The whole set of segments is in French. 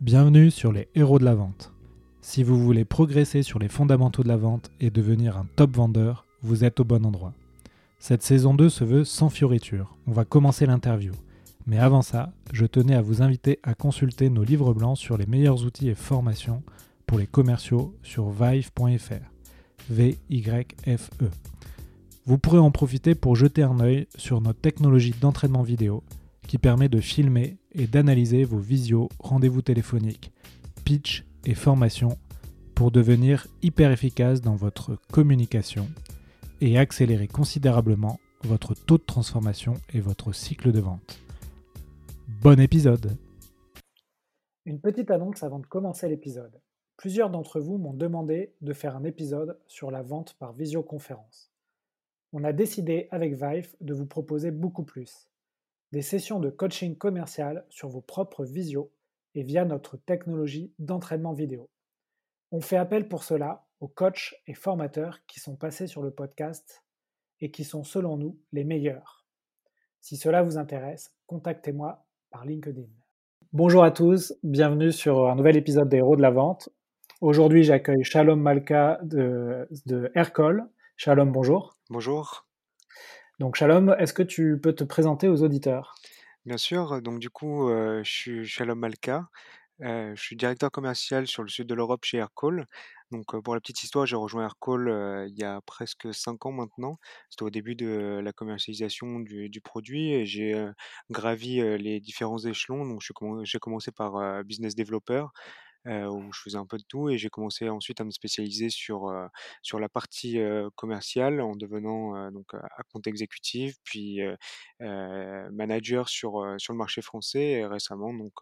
Bienvenue sur les héros de la vente. Si vous voulez progresser sur les fondamentaux de la vente et devenir un top vendeur, vous êtes au bon endroit. Cette saison 2 se veut sans fioriture. On va commencer l'interview. Mais avant ça, je tenais à vous inviter à consulter nos livres blancs sur les meilleurs outils et formations pour les commerciaux sur vive.fr. V-Y-F-E. Vous pourrez en profiter pour jeter un œil sur notre technologie d'entraînement vidéo qui permet de filmer et d'analyser vos visios, rendez-vous téléphoniques, pitch et formation pour devenir hyper efficace dans votre communication et accélérer considérablement votre taux de transformation et votre cycle de vente. Bon épisode Une petite annonce avant de commencer l'épisode. Plusieurs d'entre vous m'ont demandé de faire un épisode sur la vente par visioconférence. On a décidé avec Vive de vous proposer beaucoup plus des sessions de coaching commercial sur vos propres visios et via notre technologie d'entraînement vidéo. On fait appel pour cela aux coachs et formateurs qui sont passés sur le podcast et qui sont selon nous les meilleurs. Si cela vous intéresse, contactez-moi par LinkedIn. Bonjour à tous, bienvenue sur un nouvel épisode des Héros de la Vente. Aujourd'hui, j'accueille Shalom Malka de, de. Shalom, bonjour. Bonjour. Donc Shalom, est-ce que tu peux te présenter aux auditeurs? Bien sûr, donc du coup, euh, je suis Shalom Malka, euh, je suis directeur commercial sur le sud de l'Europe chez Aircall. Donc euh, pour la petite histoire, j'ai rejoint Aircall il y a presque cinq ans maintenant. C'était au début de la commercialisation du, du produit et j'ai gravi les différents échelons. Donc j'ai commencé par business developer euh, où je faisais un peu de tout et j'ai commencé ensuite à me spécialiser sur, euh, sur la partie euh, commerciale en devenant donc euh, account exécutif puis manager sur, sur le marché français et récemment donc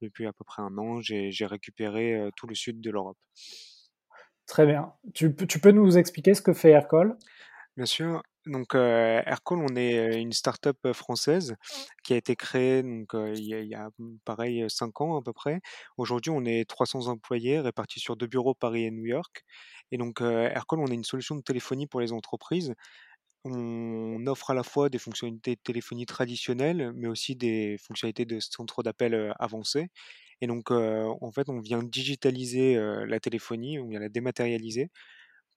depuis à peu près un an j'ai récupéré tout le sud de l'Europe. Très bien. Tu, peux- tu peux nous expliquer ce que fait Aircall? Bien sûr. Donc, euh, Aircall, on est une start-up française qui a été créée donc, euh, il y a, il y a, mm, pareil euh, cinq ans à peu près. Aujourd'hui, on est 300 employés répartis sur deux bureaux, Paris et New York. Et donc, euh, Aircall, on est une solution de téléphonie pour les entreprises. On offre à la fois des fonctionnalités de téléphonie traditionnelles, mais aussi des fonctionnalités de centre d'appel avancées. Et donc, euh, en fait, on vient digitaliser la téléphonie, on vient la dématérialiser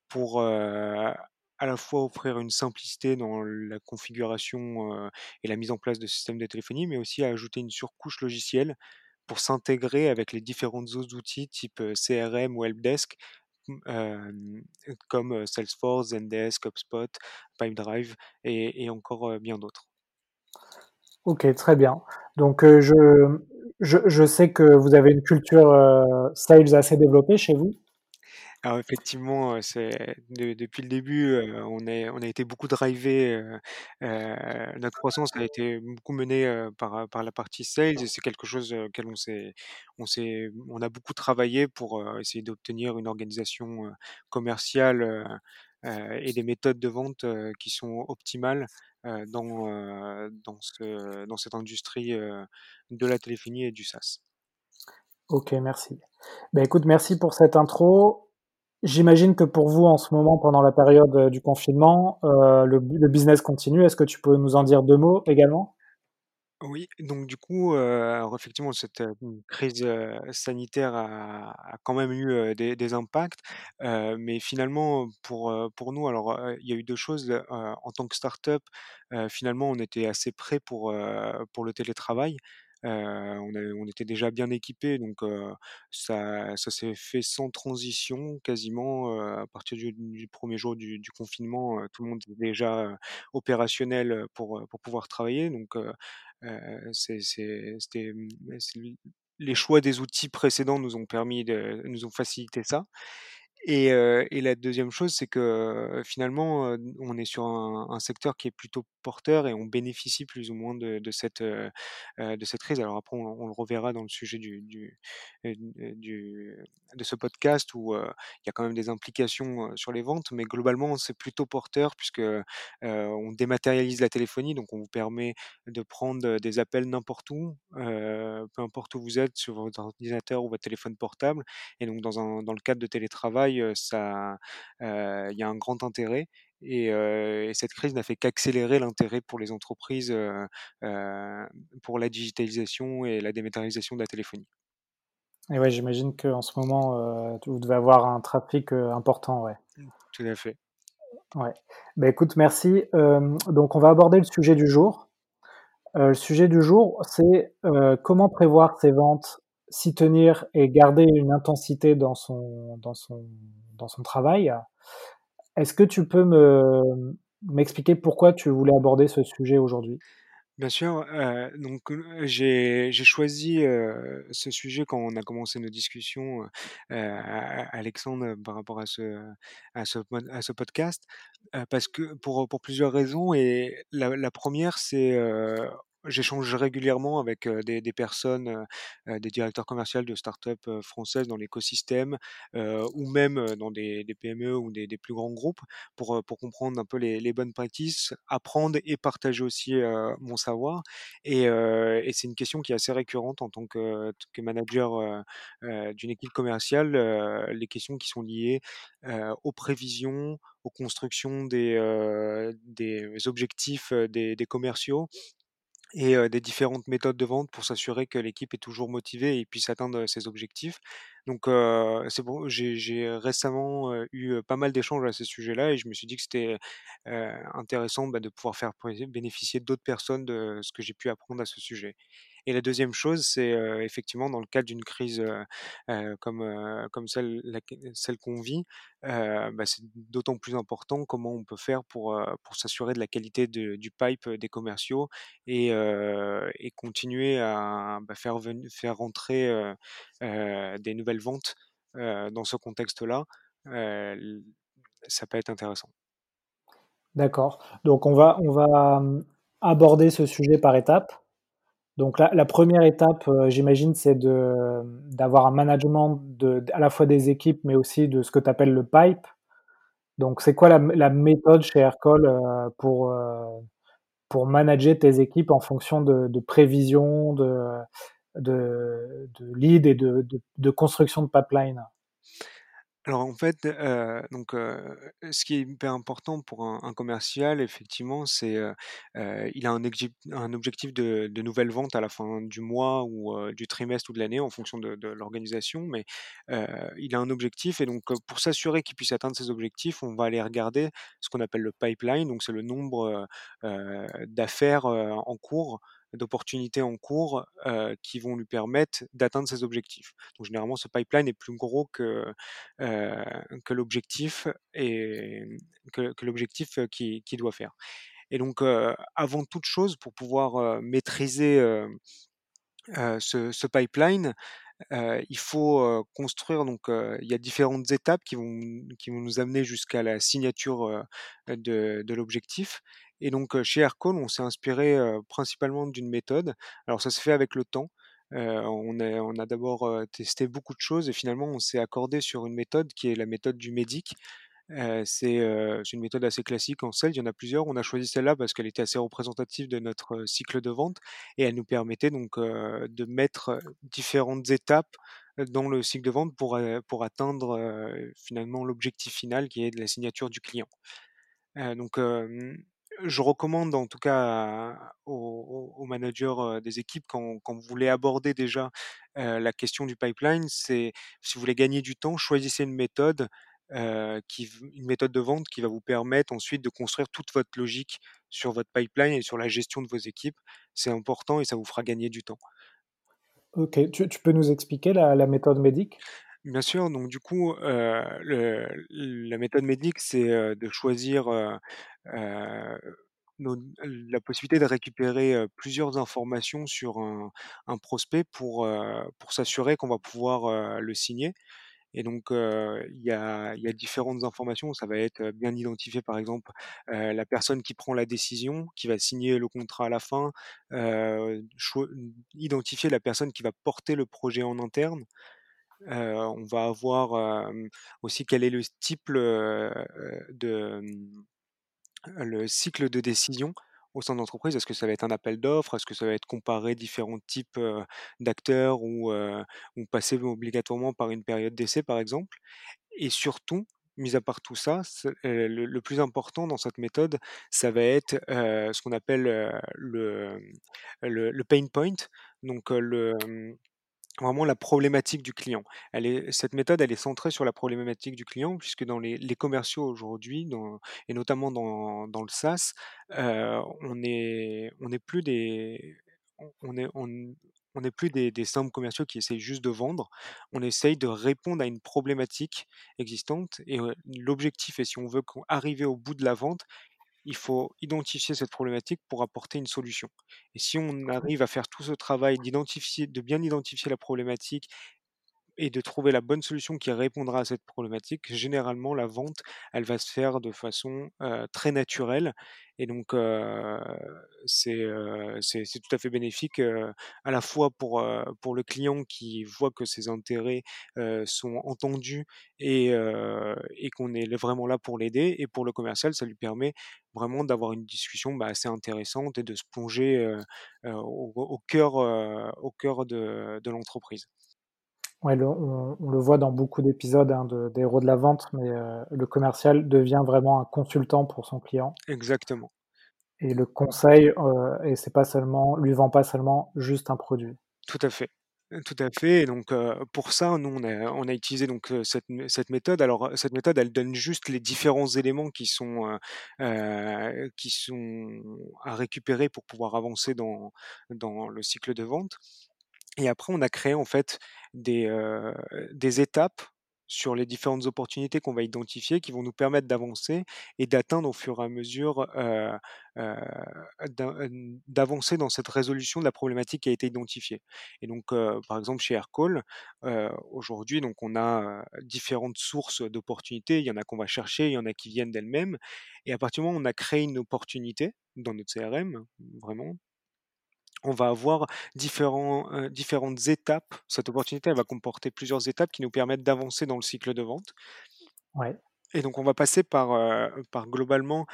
pour euh, à la fois offrir une simplicité dans la configuration et la mise en place de systèmes de téléphonie, mais aussi ajouter une surcouche logicielle pour s'intégrer avec les différents autres outils type CRM ou helpdesk comme Salesforce, Zendesk, HubSpot, Pipedrive et, encore bien d'autres. Ok, très bien. Donc je, je, je sais que vous avez une culture sales assez développée chez vous. Alors effectivement, heu, c'est de depuis le début, on est on a été beaucoup drivé, heu, notre croissance a été beaucoup menée, par, par la partie sales et c'est quelque chose, auquel on s'est on s'est on a beaucoup travaillé pour, essayer d'obtenir une organisation, commerciale, et des méthodes de vente, qui sont optimales, heu, dans, heu, dans ce dans cette industrie, de la téléphonie et du SaaS. Ok, merci. Ben écoute, merci pour cette intro. J'imagine que pour vous, en ce moment, pendant la période euh, du confinement, euh, le, bu- le business continue. Est-ce que tu peux nous en dire deux mots également? Oui, donc du coup, alors effectivement cette, crise, sanitaire a quand même eu, des impacts, mais finalement pour, pour nous alors, il y a eu 2 choses, en tant que start-up, finalement on était assez prêts pour, pour le télétravail. Heu, on était déjà bien équipés donc, heu, ça s'est fait sans transition quasiment, heu, à partir du 1 jour du confinement, tout le monde était déjà, opérationnel, pour, pouvoir travailler donc, c'était, mmh, les choix des outils précédents nous ont permis de nous ont facilité ça. Et la deuxième chose, c'est que, finalement, on est sur un secteur qui est plutôt porteur et on bénéficie plus ou moins de cette, heu heu, de cette crise. Alors après, on le reverra dans le sujet du du, du de ce podcast où, il y a quand même des implications, sur les ventes, mais globalement, c'est plutôt porteur puisque, on dématérialise la téléphonie, donc on vous permet de prendre, des appels n'importe où, peu importe où vous êtes, sur votre ordinateur ou votre téléphone portable et donc dans un dans le cadre de télétravail, ça, il y a un grand intérêt et cette crise n'a fait qu'accélérer l'intérêt pour les entreprises, pour la digitalisation et la dématérialisation de la téléphonie. Et ouais, j'imagine qu'en ce moment, vous devez avoir un trafic, important, ouais. Mmh, tout à fait. Ouais. Bah, écoute, merci. Donc on va aborder le sujet du jour. Le sujet du jour, c'est, comment prévoir ses ventes, s'y tenir et garder une intensité dans son dans son dans son travail. Est-ce que tu peux me m'expliquer pourquoi tu voulais aborder ce sujet aujourd'hui? Bien sûr, donc j'ai j'ai choisi, ce sujet quand on a commencé nos discussions, Alexandre, par rapport à ce à ce podcast, parce que pour, pour plusieurs raisons et la 1 c'est, j'échange régulièrement avec, des personnes, des directeurs commerciaux de start-up, heu, françaises dans l'écosystème, ou même, dans des PME ou des plus grands groupes pour, comprendre un peu les bonnes practices, apprendre et partager aussi, mon savoir. Et c'est une question qui est assez récurrente en tant que manager, d'une équipe commerciale, les questions qui sont liées, aux prévisions, aux constructions des, objectifs, des commerciaux et heu, des différentes méthodes de vente pour s'assurer que l'équipe est toujours motivée et puisse atteindre, ses objectifs. Donc heu, c'est bon, j'ai récemment, eu, pas mal d'échanges à ce sujet-là et je me suis dit que c'était, intéressant, bah, de pouvoir faire bénéficier d'autres personnes de ce que j'ai pu apprendre à ce sujet. Et la deuxième chose, c'est, effectivement dans le cadre d'une crise, comme, comme celle celle qu'on vit, bah, c'est d'autant plus important comment on peut faire pour, pour s'assurer de la qualité du pipe, des commerciaux et et continuer à, bah, faire faire rentrer, des nouvelles ventes, dans ce contexte-là, ça peut être intéressant. D'accord. Donc on va on va, aborder ce sujet par étapes. Donc la 1 étape, heu, j'imagine, c'est d'avoir un management à la fois des équipes, mais aussi de ce que tu appelles le pipe. Donc c'est quoi la méthode chez Aircall, heu, pour, heu, pour manager tes équipes en fonction de de prévisions, de leads et de construction de pipeline? Alors en fait, donc ce qui est hyper important pour un un commercial effectivement, c'est, heu heu, il a un un objectif de de nouvelles ventes à la fin du mois ou du trimestre ou de l'année en fonction de de l'organisation, mais il a un objectif et donc pour s'assurer qu'il puisse atteindre ses objectifs, on va aller regarder ce qu'on appelle le pipeline, donc c'est le nombre, d'affaires, en cours, d'opportunités en cours, qui vont lui permettre d'atteindre ses objectifs. Donc généralement ce pipeline est plus gros que, l'objectif et que l'objectif, qu'il doit faire. Et donc avant toute chose, pour pouvoir, maîtriser, ce pipeline, il faut, construire donc il y a différentes étapes qui vont nous amener jusqu'à la signature, de l'objectif. Et donc chez Aircall, on s'est inspiré, principalement d'une méthode. Alors ça se fait avec le temps. On a d'abord, testé beaucoup de choses et finalement on s'est accordé sur une méthode qui est la méthode du. Heu, c'est, une méthode assez classique en sales, il y en a plusieurs. On a choisi celle-là parce qu'elle était assez représentative de notre, cycle de vente et elle nous permettait donc, de mettre, différentes étapes, dans le cycle de vente pour, pour atteindre, finalement l'objectif final qui est de la signature du client. Donc je recommande en tout cas aux managers, des équipes quand quand vous voulez aborder déjà, la question du pipeline, c'est si vous voulez gagner du temps, choisissez une méthode, qui une méthode de vente qui va vous permettre ensuite de construire toute votre logique sur votre pipeline et sur la gestion de vos équipes. C'est important et ça vous fera gagner du temps. OK, tu tu peux nous expliquer la la méthode MEDDIC? Bien sûr, donc du coup, le la méthode MEDDIC, c'est, de choisir, nos la possibilité de récupérer, plusieurs informations sur un prospect pour, pour s'assurer qu'on va pouvoir, le signer. Et donc, il y a y a différentes informations. Ça va être, bien identifier, par exemple, la personne qui prend la décision, qui va signer le contrat à la fin, identifier la personne qui va porter le projet en interne. On va avoir, aussi quel est le type, de, le cycle de décision au sein de l'entreprise. Est-ce que ça va être un appel d'offres? Est-ce que ça va être comparer différents types, d'acteurs ou, passer obligatoirement par une période d'essai, par exemple? Et surtout, mis à part tout ça, le plus important dans cette méthode, ça va être, ce qu'on appelle, le, le pain point. Donc, le, mmh vraiment la problématique du client. Est cette méthode, elle est centrée sur la problématique du client puisque dans les commerciaux aujourd'hui, et notamment dans le SaaS, heu, on est n'est plus des on est des simples commerciaux qui essayent juste de vendre. On essaye de répondre à une problématique existante et heu, l'objectif et si on veut arriver au bout de la vente, il faut identifier cette problématique pour apporter une solution. Et si on arrive à faire tout ce travail d'identifier de bien identifier la problématique et de trouver la bonne solution qui répondra à cette problématique, généralement la vente, elle va se faire de façon, très naturelle et donc c'est, tout à fait bénéfique, à la fois pour, pour le client qui voit que ses intérêts, sont entendus et et qu'on est vraiment là pour l'aider et pour le commercial, ça lui permet vraiment d'avoir une discussion, bah, assez intéressante et de se plonger, au au cœur, au cœur de de l'entreprise. Ouais, le on on le voit dans beaucoup d'épisodes, hein, de des héros de la vente, mais heu, le commercial devient vraiment un consultant pour son client Exactement. et le conseil, heu et c'est pas seulement lui vend pas seulement juste un produit. Tout à fait, tout à fait et donc heu, pour ça, nous, on a on a utilisé donc cette mé cette méthode. Alors, cette méthode, elle donne juste les différents éléments qui sont, qui à récupérer pour pouvoir avancer dans dans le cycle de vente et après on a créé en fait des, des étapes sur les différentes opportunités qu'on va identifier, qui vont nous permettre d'avancer et d'atteindre au fur et à mesure, d'avancer dans cette résolution de la problématique qui a été identifiée et donc par exemple chez Aircall, aujourd'hui donc on a, différentes sources d'opportunités. Il y en a qu'on va chercher, il y en a qui viennent d'elles-mêmes et à partir du moment où on a créé une opportunité dans notre CRM, vraiment on va avoir différents, différentes étapes. Cette opportunité, elle va comporter plusieurs étapes qui nous permettent d'avancer dans le cycle de vente Ouais. et donc on va passer par, par globalement,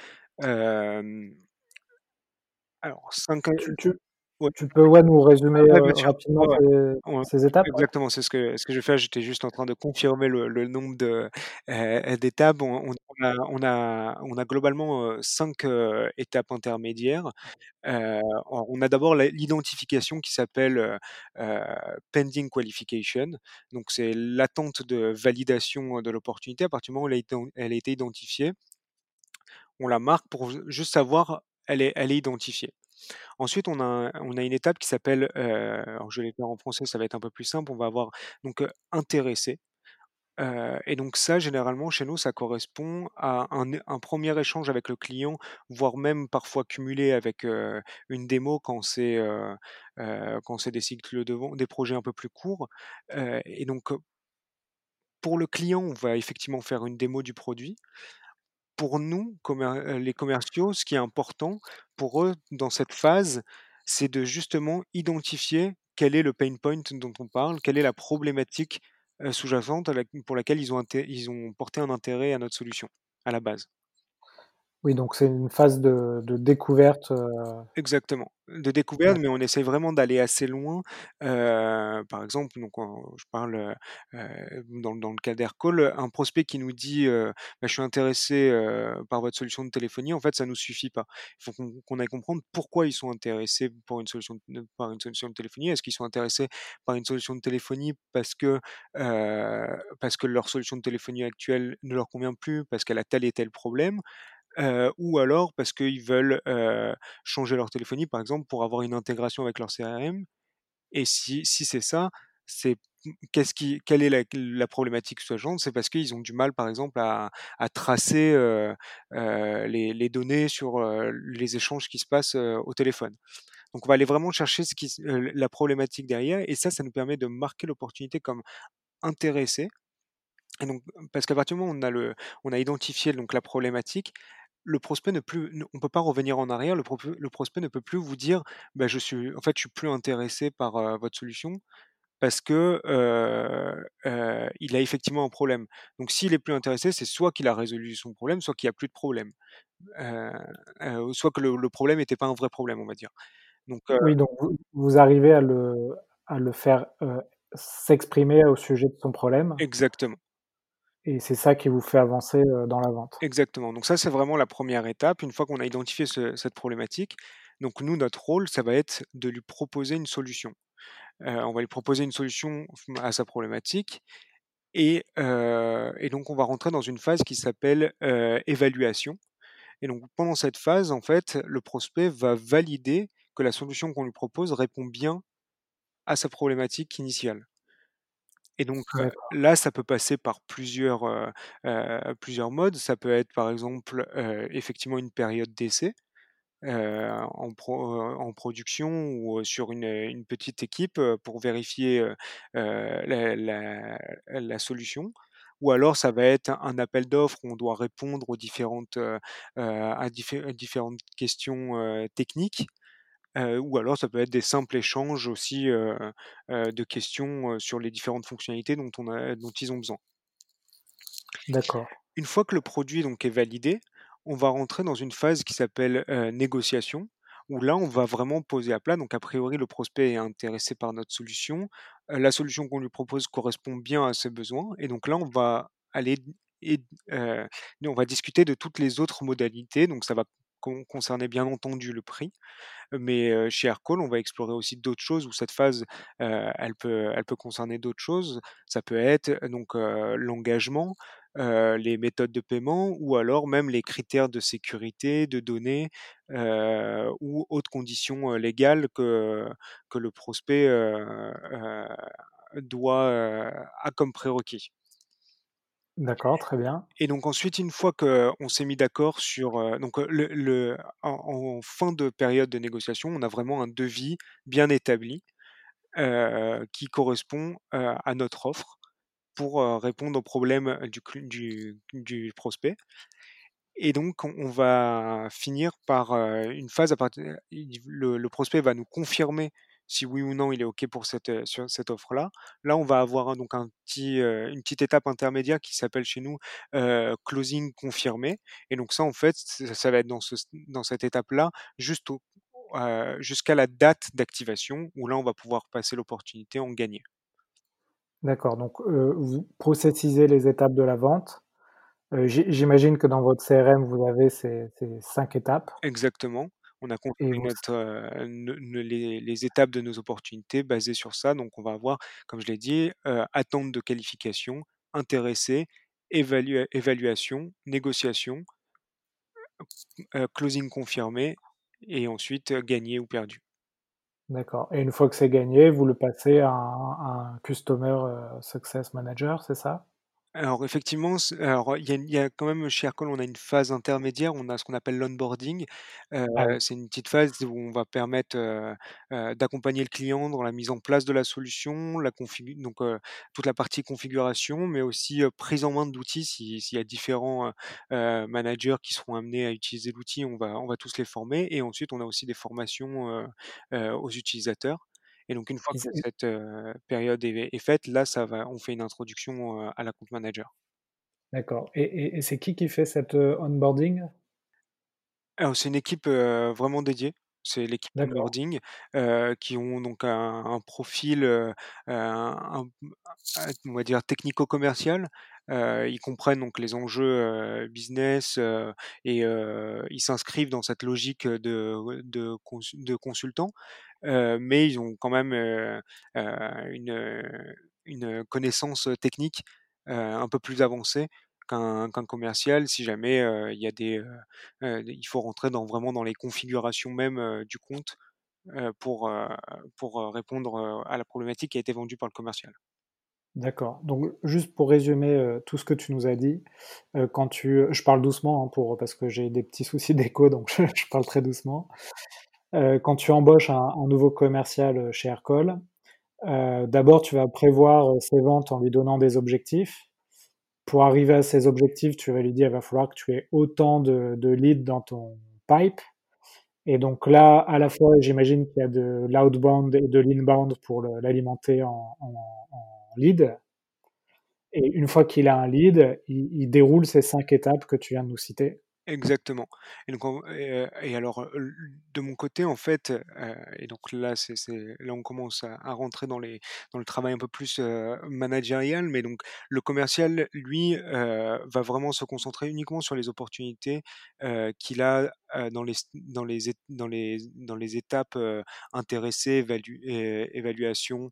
alors 5 Tu tu ouais, tu peux, ouais, nous résumer, ouais, sûr. rapidement Ouais, ces ces étapes? Exactement, c'est ce que ce que je faire. J'étais juste en train de confirmer le le nombre heu, d'étapes. On on on a on a on a globalement, 5, heu, étapes intermédiaires. On a d'abord l'identification qui s'appelle, pending qualification. Donc c'est l'attente de validation, de l'opportunité. À partir du moment où elle a été elle a été identifiée, on la marque pour ju juste savoir elle est elle est identifiée. Ensuite, on a une étape qui s'appelle, alors je vais l'écrire en français, ça va être un peu plus simple. On va avoir donc, heu, intéressé, heu et donc ça, généralement, chez nous, ça correspond à un 1 échange avec le client, voire même parfois cumulé avec, une démo quand c'est, quand c'est des cycles de vente des projets un peu plus courts, et donc, pour le client, on va effectivement faire une démo du produit. Pour nous, heu, les commerciaux, ce qui est important pour eux dans cette phase, c'est de justement identifier quel est le pain point dont on parle, quelle est la problématique, heu, sous-jacente pour laquelle ils ont porté un intérêt à notre solution, à la base. Oui, donc c'est une phase de de découverte, heu, Exactement, de découverte, mais on essaie vraiment d'aller assez loin. Heu, par exemple, donc on je parle, heu, dans dans le cas d'Aircall, un prospect qui nous dit, «Bah, je suis intéressé, par votre solution de téléphonie», en fait, ça nous suffit pas. Il faut qu'on qu'on aille comprendre pourquoi ils sont intéressés pour une solution de par une solution de téléphonie. Est-ce qu'ils sont intéressés par une solution de téléphonie parce que, parce que leur solution de téléphonie actuelle ne leur convient plus, parce qu'elle a tel et tel problème? Ou alors parce qu'ils veulent, changer leur téléphonie, par exemple, pour avoir une intégration avec leur CRM et si si c'est ça, c'est qu'est-ce qui quelle est la la problématique sous-jacente? C'est parce qu'ils ont du mal, par exemple, à à tracer, les les données sur, les échanges qui se passent, au téléphone. Donc on va aller vraiment chercher ce la problématique derrière et ça, ça nous permet de marquer l'opportunité comme intéressée et donc parce qu'à partir du moment où on a le on a identifié donc la problématique, le prospect ne plus ne on peut pas revenir en arrière. Le prospect ne peut plus vous dire: «Bah, je suis en fait, je suis plus intéressé par, votre solution» parce que, il a effectivement un problème. Donc s'il est plus intéressé, c'est soit qu'il a résolu son problème, soit qu'il y a plus de problème. Soit que le le problème était pas un vrai problème, on va dire. Donc Oui, donc vous vous arrivez à le à le faire, s'exprimer au sujet de son problème exactement. Et c'est ça qui vous fait avancer, heu, dans la vente? Exactement. Donc ça, c'est vraiment la première étape. Une fois qu'on a identifié ce cette problématique, donc nous, notre rôle, ça va être de lui proposer une solution. on va lui proposer une solution à sa problématique et, et donc on va rentrer dans une phase qui s'appelle évaluation. Et donc pendant cette phase, en fait, le prospect va valider que la solution qu'on lui propose répond bien à sa problématique initiale. Et donc là, ça peut passer par plusieurs, plusieurs modes. Ça peut être par exemple effectivement une période d'essai en, en production ou sur une, une petite équipe pour vérifier la, la, solution. Ou alors ça va être un appel d'offres où on doit répondre aux différentes, à différentes questions techniques. Ou alors ça peut être des simples échanges aussi de questions sur les différentes fonctionnalités dont, on a, dont ils ont besoin. D'accord. Une fois que le produit donc est validé, on va rentrer dans une phase qui s'appelle négociation, où là on va vraiment poser à plat. Donc a priori le prospect est intéressé par notre solution, la solution qu'on lui propose correspond bien à ses besoins, et donc là on va aller et on va discuter de toutes les autres modalités. Donc ça va concerner bien entendu le prix, mais chez Aircall, on va explorer aussi d'autres choses où cette phase, elle, peut, elle peut concerner d'autres choses. Ça peut être donc l'engagement, les méthodes de paiement ou alors même les critères de sécurité, de données ou autres conditions légales que, que le prospect doit a comme prérequis. D'accord, très bien. Et donc ensuite, une fois qu'on s'est mis d'accord sur donc en, fin de période de négociation, on a vraiment un devis bien établi qui correspond à notre offre pour répondre aux problèmes du, prospect. Et donc, on va finir par une phase à partir. Le, prospect va nous confirmer si oui ou non il est OK pour cette, sur cette offre-là. Là, on va avoir donc un petit, une petite étape intermédiaire qui s'appelle chez nous closing confirmé. Et donc ça, en fait, ça, va être dans, ce, dans cette étape-là, juste jusqu'à la date d'activation, où là, on va pouvoir passer l'opportunité en gagner. D'accord, donc vous processisez les étapes de la vente. J'imagine que dans votre CRM, vous avez ces, ces cinq étapes. Exactement. On a construit notre, les, les, étapes de nos opportunités basées sur ça. Donc, on va avoir, comme je l'ai dit, attente de qualification, intéressé, évaluation, négociation, closing confirmé et ensuite gagné ou perdu. D'accord. Et une fois que c'est gagné, vous le passez à un, Customer Success Manager, c'est ça? Alors effectivement, alors il y a quand même chez Aircall, on a une phase intermédiaire, on a ce qu'on appelle l'onboarding. Ah c'est une petite phase où on va permettre, d'accompagner le client dans la mise en place de la solution, la donc toute la partie configuration, mais aussi, prise en main d'outils. s'il y a différents, managers qui seront amenés à utiliser l'outil, on va on va tous les former et ensuite on a aussi des formations, aux utilisateurs. Et donc une fois que cette période est, faite, là, ça va, on fait une introduction à la compte manager. D'accord. Et, c'est qui qui fait cet onboarding? C'est une équipe vraiment dédiée. C'est l'équipe onboarding qui ont donc un, profil, on va dire technico-commercial. ils comprennent donc les enjeux business et ils s'inscrivent dans cette logique de, de, de consultant mais ils ont quand même une, connaissance technique un peu plus avancée qu'un commercial si jamais il y a des il faut rentrer dans vraiment dans les configurations même du compte pour pour répondre à la problématique qui a été vendue par le commercial. D'accord. Donc juste pour résumer tout ce que tu nous as dit, quand tu, je parle doucement hein, pour parce que j'ai des petits soucis d'écho, donc je, parle très doucement. Euh, quand tu embauches un, nouveau commercial euh, chez Aircall, euh, d'abord tu vas prévoir ses ventes en lui donnant des objectifs. Pour arriver à ces objectifs, tu vas lui dire qu'il va falloir que tu aies autant de, leads dans ton pipe. Et donc là, à la fois, j'imagine qu'il y a de l'outbound et de l'inbound pour l'alimenter en, lead. Et une fois qu'il a un lead, il, il, déroule ces cinq étapes que tu viens de nous citer. Exactement et donc et alors, de mon côté, en fait, et donc là, c'est c'est là, on commence à à rentrer dans les dans le travail un peu plus, managérial, mais donc le commercial, lui, va vraiment se concentrer uniquement sur les opportunités, qu'il a, dans les dans les dans les dans les étapes, heu, intéressés, évalu é évaluation,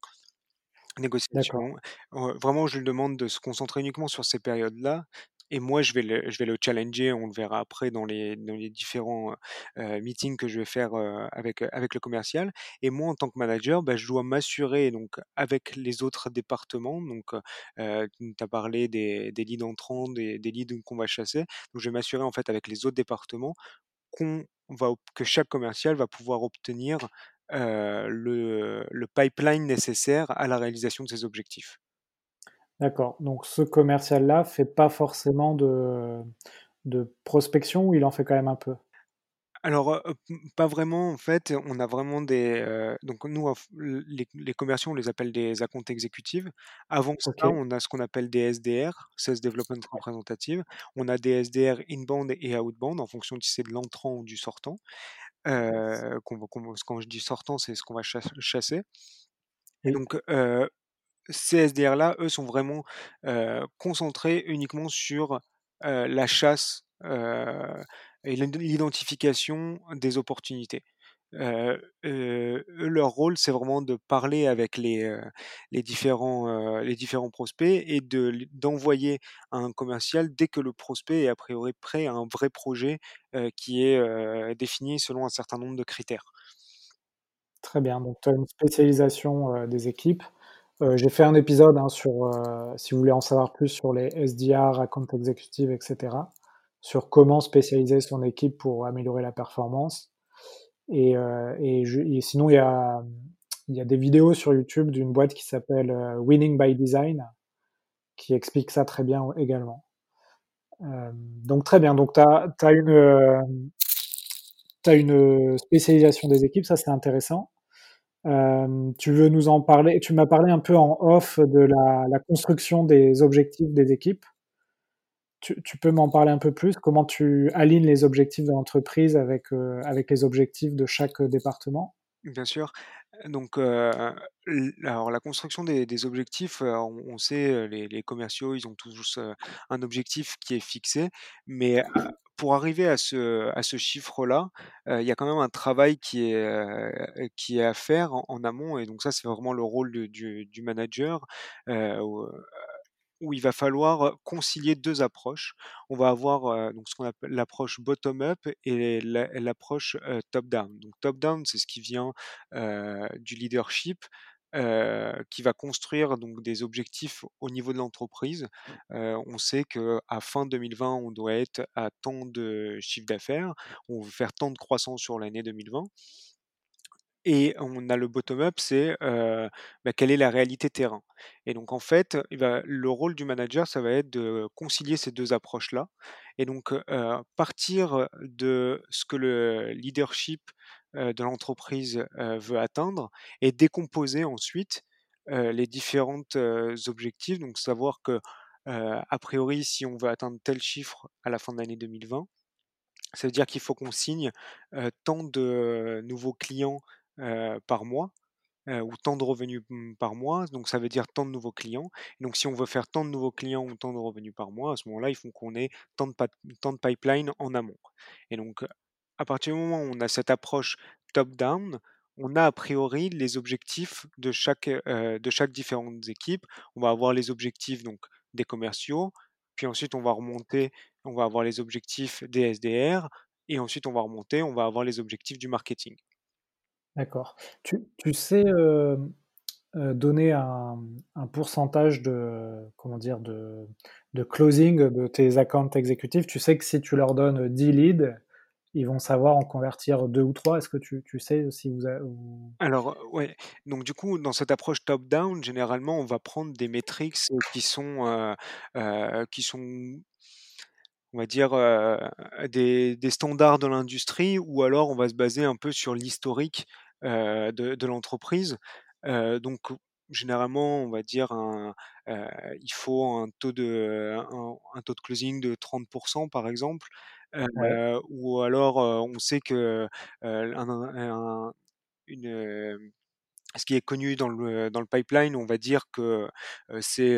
D'accord. négociation. Vraiment, je lui demande de se concentrer uniquement sur ces périodes-là et moi, je vais le challenger, on le verra après dans les différents, meetings que je vais faire, avec, le commercial et moi, en tant que manager, bah, je dois m'assurer donc avec les autres départements donc tu as parlé des des leads entrants, des des leads qu'on va chasser. Donc je vais m'assurer, en fait, avec les autres départements qu'on va que chaque commercial va pouvoir obtenir, le pipeline nécessaire à la réalisation de ses objectifs. D'accord, donc ce commercial-là fait pas forcément de de prospection ou il en fait quand même un peu? Alors, pas vraiment en fait, on a vraiment des, donc nous les les commerciaux, on les appelle des account executives. Avant ça, on a ce qu'on appelle des SDR, Sales Development Ouais. Representative. On a des SDR inbound et outbound en fonction si c'est de l'entrant ou du sortant, heu, qu'on va qu'on quand je dis sortant, c'est ce qu'on va chass chasser et Oui. donc ces SDR-là, eux, sont vraiment, concentrés uniquement sur, la chasse, et l'id l'identification des opportunités. Leur rôle, c'est vraiment de parler avec les, différents, les différents prospects et de d'envoyer un commercial dès que le prospect est a priori prêt à un vrai projet, qui est, défini selon un certain nombre de critères. Très bien, donc tu as une spécialisation, des équipes. Heu, j'ai fait un épisode, hein, sur, heu, si vous voulez en savoir plus sur les SDR, account executive et cetera, sur comment spécialiser son équipe pour améliorer la performance et heu et je et sinon il y a, y a des vidéos sur YouTube d'une boîte qui s'appelle, Winning by Design, qui explique ça très bien également. Hem, donc très bien, donc tu as une, tu as une, spécialisation des équipes, ça c'est intéressant. Hem, tu veux nous en parler? Tu m'as parlé un peu en off de la construction des objectifs des équipes. Tu peux m'en parler un peu plus? Comment tu alignes les objectifs de l'entreprise avec, heu, avec les objectifs de chaque, heu, département? Bien sûr, donc alors la construction des objectifs, on sait, les les commerciaux, ils ont tous, un objectif qui est fixé, mais pour arriver à ce à ce chiffre-là, il y a quand même un travail qui est, qui est à faire en amont et donc ça, c'est vraiment le rôle du du manager, où, il va falloir concilier 2 approches. On va avoir, donc ce qu'on appelle l'approche bottom up et l'a l'approche, heu, top down. Donc top down, c'est ce qui vient, du leadership, qui va construire donc des objectifs au niveau de l'entreprise. Heu, on sait qu'à fin 2020, on doit être à tant de chiffre d'affaires, on veut faire tant de croissance sur l'année 2020 et on a le bottom up, c'est, bah, quelle est la réalité terrain? Et donc en fait, il va le rôle du manager, ça va être de concilier ces 2 approches-là. Et donc partir de ce que le leadership, de l'entreprise, heu, veut atteindre et décomposer ensuite, heu, les différentes, heu, objectifs. Donc savoir que, a priori, si on veut atteindre tel chiffre à la fin de l'année 2020, ça veut dire qu'il faut qu'on signe, tant de nouveaux clients, par mois, ou tant de revenus, mmh, par mois, donc ça veut dire tant de nouveaux clients. Donc si on veut faire tant de nouveaux clients ou tant de revenus par mois, à ce moment-là, il faut qu'on ait tant de tant de pipeline en amont et donc à partir du moment où on a cette approche top down, on a a priori les objectifs de chaque, heu, de chaque différentes équipes. On va avoir les objectifs donc des commerciaux, puis ensuite on va remonter, on va avoir les objectifs des SDR et ensuite on va remonter, on va avoir les objectifs du marketing. D'accord. Tu sais, donner un, pourcentage de, comment dire? De de closing de tes account exécutifs? Tu sais que si tu leur donnes 10 leads, ils vont savoir en convertir 2 ou 3. Est-ce que tu tu sais si vous Alors, ouais, donc du coup, dans cette approche top down, généralement, on va prendre des métriques qui sont, heu heu, qui sont on va dire, des des standards de l'industrie ou alors on va se baser un peu sur l'historique, de de l'entreprise. Donc généralement, on va dire un, heu, il faut un taux de un un taux de closing de 30% par exemple, Ouais. heu, ou alors, heu, on sait que, un un une, ce qui est connu dans le dans le pipeline, on va dire que, c'est,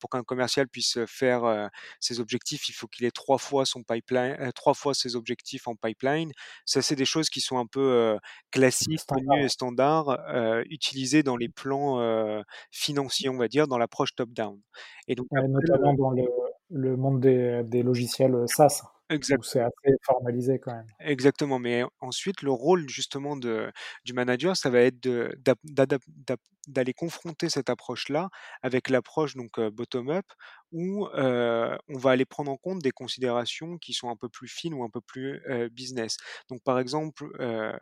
pour qu'un commercial puisse faire, ses objectifs, il faut qu'il ait 3 fois son pipeline 3 fois ses objectifs en pipeline. Ça, c'est des choses qui sont un peu, classiques, connues et Standard. standards, utilisées dans les plans, financiers, on va dire, dans l'approche top down et donc notamment dans le le monde des des logiciels, SaaS, où c'est exactement. assez formalisé quand même. Exactement, mais ensuite le rôle justement de du manager, ça va être d'aller confronter cette approche-là avec l'approche donc heu, bottom up où, heu, on va aller prendre en compte des considérations qui sont un peu plus fines ou un peu plus, heu, business. Donc par exemple, heu,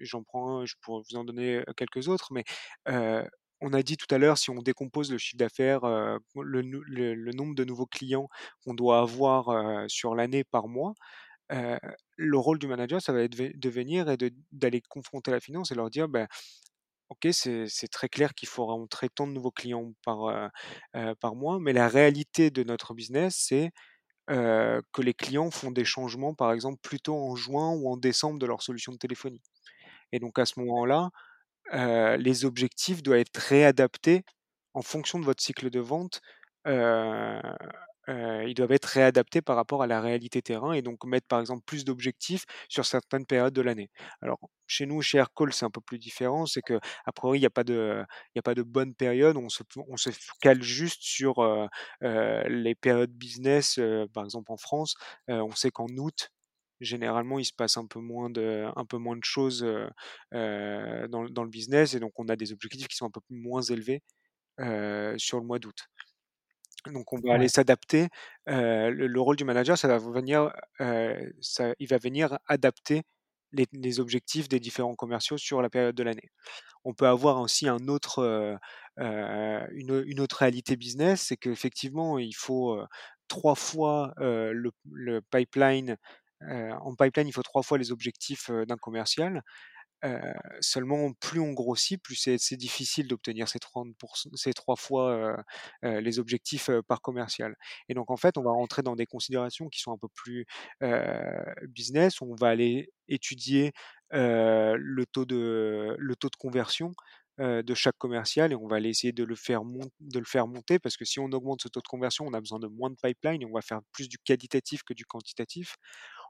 j'en prends un, je pourrais vous en donner, quelques autres, mais, heu, on a dit tout à l'heure, si on décompose le chiffre d'affaires, heu, le nombre de nouveaux clients qu'on doit avoir, heu, sur l'année par mois, Heu, le rôle du manager, ça va être de venir et d'aller confronter la finance et leur dire: «Bah, OK, c'est très clair qu'il faut rentrer tant de nouveaux clients par, par mois, mais la réalité de notre business, c'est, que les clients font des changements, par exemple, plutôt en juin ou en décembre de leur solution de téléphonie. Et donc à ce moment-là, heu, les objectifs doivent être réadaptés en fonction de votre cycle de vente, heu heu, ils doivent être réadaptés par rapport à la réalité terrain et donc mettre, par exemple, plus d'objectifs sur certaines périodes de l'année. Alors chez nous, chez Aircall, c'est un peu plus différent, c'est priori, y a pas de il y a pas de bonne période, on se cale juste sur, les périodes business, par exemple en France, on sait qu'en août, généralement, il se passe un peu moins de un peu moins de choses, heu heu, dans le dans le business et donc on a des objectifs qui sont un peu moins élevés, heu, sur le mois d'août. Donc on va aller s'adapter, le le rôle du manager, ça va venir, ça il va venir adapter les les objectifs des différents commerciaux sur la période de l'année. On peut avoir aussi un autre, une une autre réalité business, c'est qu'effectivement il faut, 3 fois, le le pipeline, en pipeline, il faut 3 fois les objectifs, d'un commercial. Seulement plus on grossit, plus c'est difficile d'obtenir ces 30 ces 3 fois, les objectifs, par commercial et donc en fait, on va rentrer dans des considérations qui sont un peu plus, business. On va aller étudier, le taux de conversion, de chaque commercial et on va aller essayer de faire de le faire monter parce que si on augmente ce taux de conversion, on a besoin de moins de pipeline et on va faire plus du qualitatif que du quantitatif.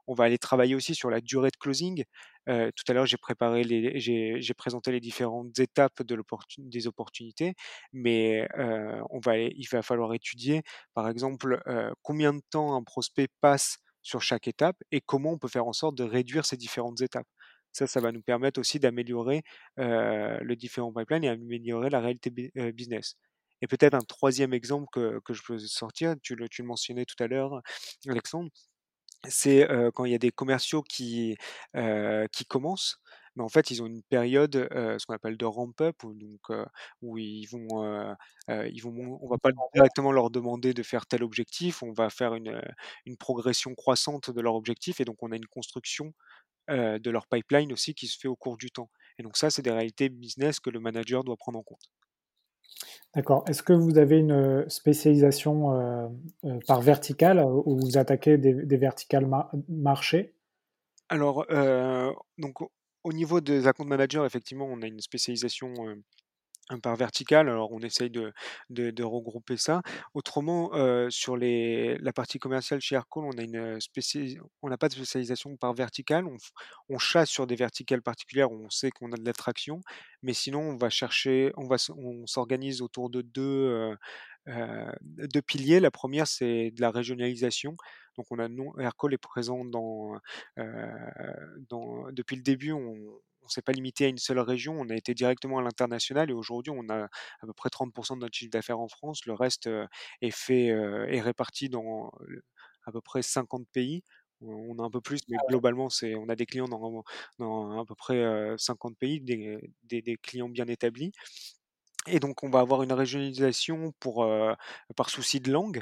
On va aller travailler aussi sur la durée de closing. Heu, tout à l'heure, j'ai présenté les différentes étapes des opportunités, mais va il va falloir étudier, par exemple, heu, combien de temps un prospect passe sur chaque étape et comment on peut faire en sorte de réduire ces différentes étapes. Ça, ça va nous permettre aussi d'améliorer, le différent pipeline et améliorer la réalité business et peut-être un troisième exemple que je peux sortir, tu le mentionnais tout à l'heure, Alexandre, c'est, quand il y a des commerciaux qui, commencent, mais en fait, ils ont une période, ce qu'on appelle de ramp up où donc, heu, où ils vont, heu heu, ils vont mon on va pas directement leur demander de faire tel objectif, on va faire une, une progression croissante de leur objectif et donc on a une construction, de leur pipeline aussi qui se fait au cours du temps et donc ça, c'est des réalités business que le manager doit prendre en compte. D'accord. Est-ce que vous avez une, heu, spécialisation, heu heu, par verticale, où vous attaquez des verticales ma marché? Alors, au au niveau des account managers, effectivement, on a une spécialisation, par vertical, alors on essaye de regrouper ça. Autrement, heu, sur les la partie commerciale chez Aircall, on a une, on n'a pas de spécialisation par verticale. On chasse sur des verticales particulières où on sait qu'on a de l'attraction, mais sinon on va chercher on va on s'organise autour de 2 heu heu, 2 piliers. La première c'est de la régionalisation. Donc on a Aircall est présent dans, heu, dans depuis le début, on on s'est pas limité à une seule région, on a été directement à l'international et aujourd'hui, on a à peu près 30% de notre chiffre d'affaires en France. Le reste, heu, est fait, est réparti dans, à peu près 50 pays. On a un peu plus, mais globalement, c'est on a des clients dans dans à peu près, heu, 50 pays, des des des clients bien établis et donc on va avoir une régionalisation pour, par souci de langue.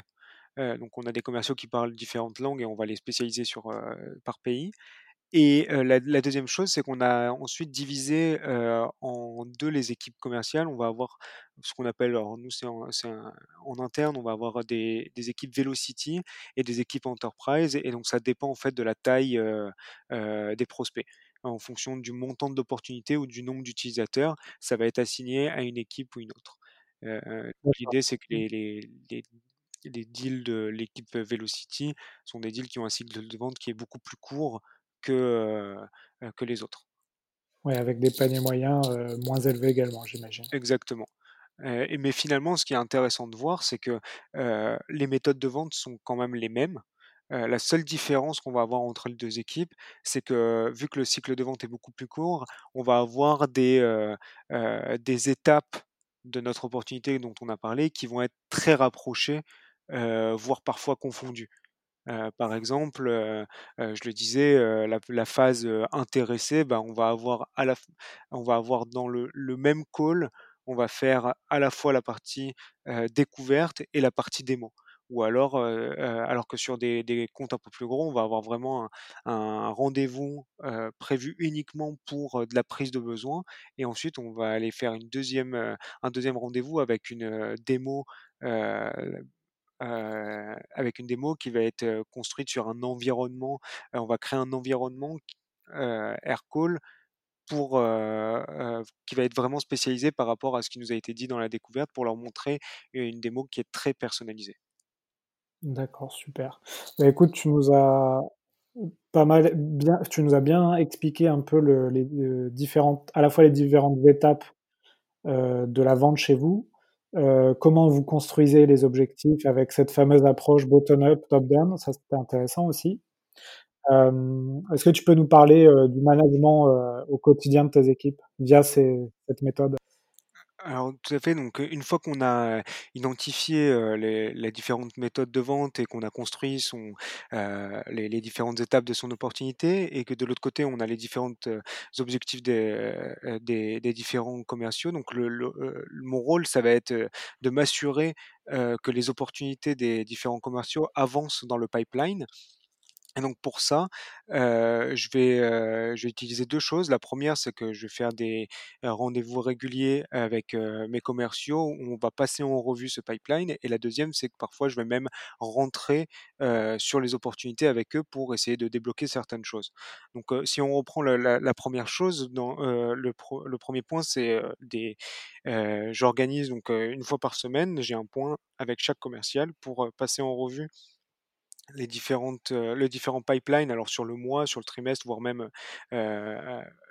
Donc on a des commerciaux qui parlent différentes langues et on va les spécialiser sur, par pays Et la 2 chose, c'est qu'on a ensuite divisé, en 2 les équipes commerciales. On va avoir ce qu'on appelle alors nous c'est en interne, on va avoir des des équipes Velocity et des équipes Enterprise et donc ça dépend en fait de la taille, des prospects. En fonction du montant d'opportunités ou du nombre d'utilisateurs, ça va être assigné à une équipe ou une autre. L'idée c'est que Mmh. les les les les deals de l'équipe Velocity sont des deals qui ont un cycle de vente qui est beaucoup plus court que, que les autres. Ouais, avec des paniers moyens, moins élevés également, j'imagine. Exactement. Mais finalement, ce qui est intéressant de voir, c'est que, les méthodes de vente sont quand même les mêmes. Heu, la seule différence qu'on va avoir entre les 2 équipes, c'est que, vu que le cycle de vente est beaucoup plus court, on va avoir des, heu, des étapes de notre opportunité dont on a parlé, qui vont être très rapprochées, voire parfois confondues. Par exemple, je le disais, la phase, intéressée, bah, on va avoir dans le même call, on va faire à la fois la partie, découverte et la partie démo. Ou alors, alors que sur des comptes un peu plus gros, on va avoir vraiment un rendez-vous, prévu uniquement pour, de la prise de besoin et ensuite on va aller faire une deuxième, un deuxième rendez-vous avec une, démo, avec une démo qui va être, construite sur un environnement, on va créer un environnement Aircall pour, qui va être vraiment spécialisé par rapport à ce qui nous a été dit dans la découverte pour leur montrer une démo qui est très personnalisée. D'accord, super. Bah, écoute, tu nous as pas mal bien tu nous as bien expliqué un peu le les, heu, différentes à la fois les différentes étapes, heu, de la vente chez vous, heu, comment vous construisez les objectifs avec cette fameuse approche bottom up, top down, ça c'était intéressant aussi. Hem, est-ce que tu peux nous parler, heu, du management, au quotidien de tes équipes via ces cette méthode? Alors tout à fait, donc une fois qu'on a identifié, les différentes méthodes de vente et qu'on a construit son, les différentes étapes de son opportunité et que de l'autre côté, on a les différentes, heu, objectifs des, des différents commerciaux. Donc le mon rôle, ça va être, de m'assurer, que les opportunités des différents commerciaux avancent dans le pipeline et donc pour ça, je vais, utiliser 2 choses. La première, c'est que je vais faire des, rendez-vous réguliers avec, mes commerciaux où on va passer en revue ce pipeline et la deuxième, c'est que parfois je vais même rentrer, sur les opportunités avec eux pour essayer de débloquer certaines choses. Donc, si on reprend la 1 chose le le 1er point, c'est, des, j'organise donc, 1 fois par semaine, j'ai un point avec chaque commercial pour, passer en revue les différentes, heu, les différents pipelines, alors sur le mois, sur le trimestre, voire même, heu,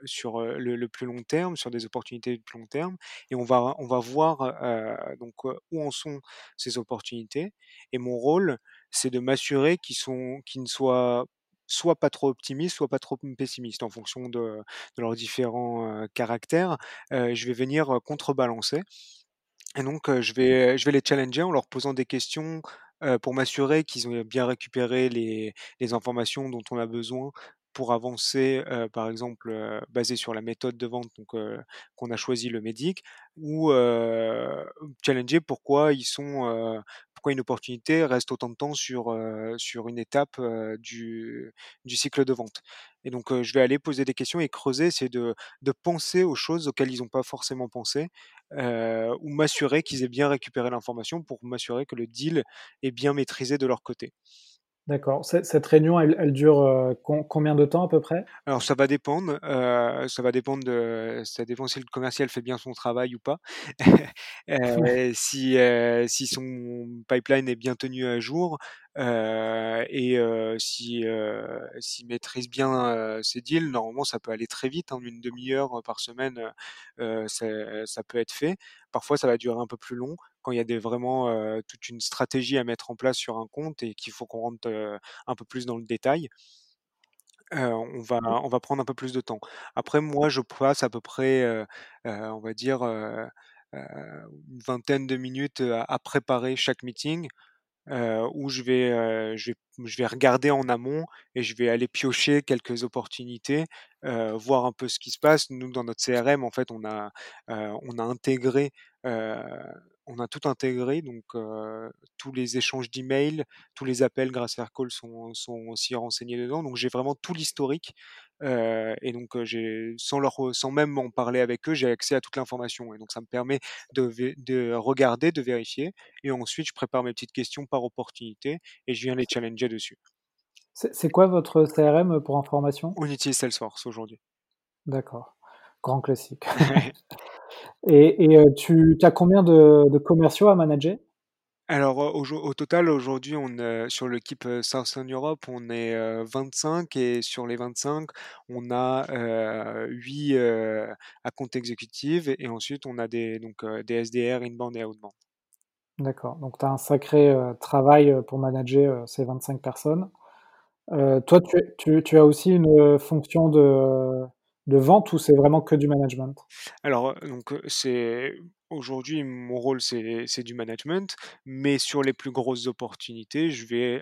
sur, le le plus long terme, sur des opportunités de plus long terme et on va on va voir, heu, donc, où en sont ces opportunités et mon rôle, c'est de m'assurer qu'ils sont qu'ils ne soient soit pas trop optimistes, soit pas trop pessimistes en fonction de de leurs différents, caractères. Je vais venir, contrebalancer et donc, je vais je vais les challenger en leur posant des questions, heu, pour m'assurer qu'ils ont bien récupéré les les informations dont on a besoin pour avancer, heu, par exemple, heu, basé sur la méthode de vente donc, heu, qu'on a choisi le MEDDIC ou, heu, challenger pourquoi ils sont, pourquoi une opportunité reste autant de temps sur, heu, sur une étape, heu, du du cycle de vente. Et donc, heu, je vais aller poser des questions et creuser, essayer de de penser aux choses auxquelles ils ont pas forcément pensé, heu, ou m'assurer qu'ils aient bien récupéré l'information pour m'assurer que le deal est bien maîtrisé de leur côté. D'accord, cette réunion, elle elle dure, com combien de temps à peu près? Alors ça va dépendre, heu, ça va dépendre de ça dépend si le commercial fait bien son travail ou pas. Heu, si, si son pipeline est bien tenu à jour, et heu, si, heu, s'il maîtrise bien, ses deals, normalement ça peut aller très vite, en 1/2 heure par semaine, c'est ça peut être fait. Parfois ça va durer un peu plus long quand il y a des vraiment, heu, toute une stratégie à mettre en place sur un compte et qu'il faut qu'on rentre, heu, un peu plus dans le détail. Heu, on va on va prendre un peu plus de temps. Après moi je passe à peu près, on va dire, une vingtaine de minutes, à à préparer chaque meeting, heu, où je vais, heu, je vais je vais regarder en amont et je vais aller piocher quelques opportunités, heu, voir un peu ce qui se passe. Nous dans notre CRM en fait on a, heu, on a intégré, heu, on a tout intégré, donc tous les échanges d'emails, tous les appels grâce à Aircall sont sont aussi renseignés dedans. Donc j'ai vraiment tout l'historique, et donc j'ai sans leur sans même en parler avec eux, j'ai accès à toute l'information et donc ça me permet de de regarder, de vérifier et ensuite je prépare mes petites questions par opportunité et je viens les challenger dessus. C'est quoi votre CRM pour information? On utilise Salesforce aujourd'hui. D'accord, grand classique. Et et tu as combien de de commerciaux à manager? Alors, au au total, aujourd'hui, on est sur l'équipe, Southern Europe, on est, 25 et sur les 25, on a, heu, 8, heu, account exécutives et ensuite on a des donc, des SDR inbound et outbound. D'accord, donc tu as un sacré, travail, pour manager, ces 25 personnes. Toi, tu tu tu as aussi une, fonction de de vente ou c'est vraiment que du management? Alors, donc, c'est aujourd'hui mon rôle c'est du management, mais sur les plus grosses opportunités, je vais,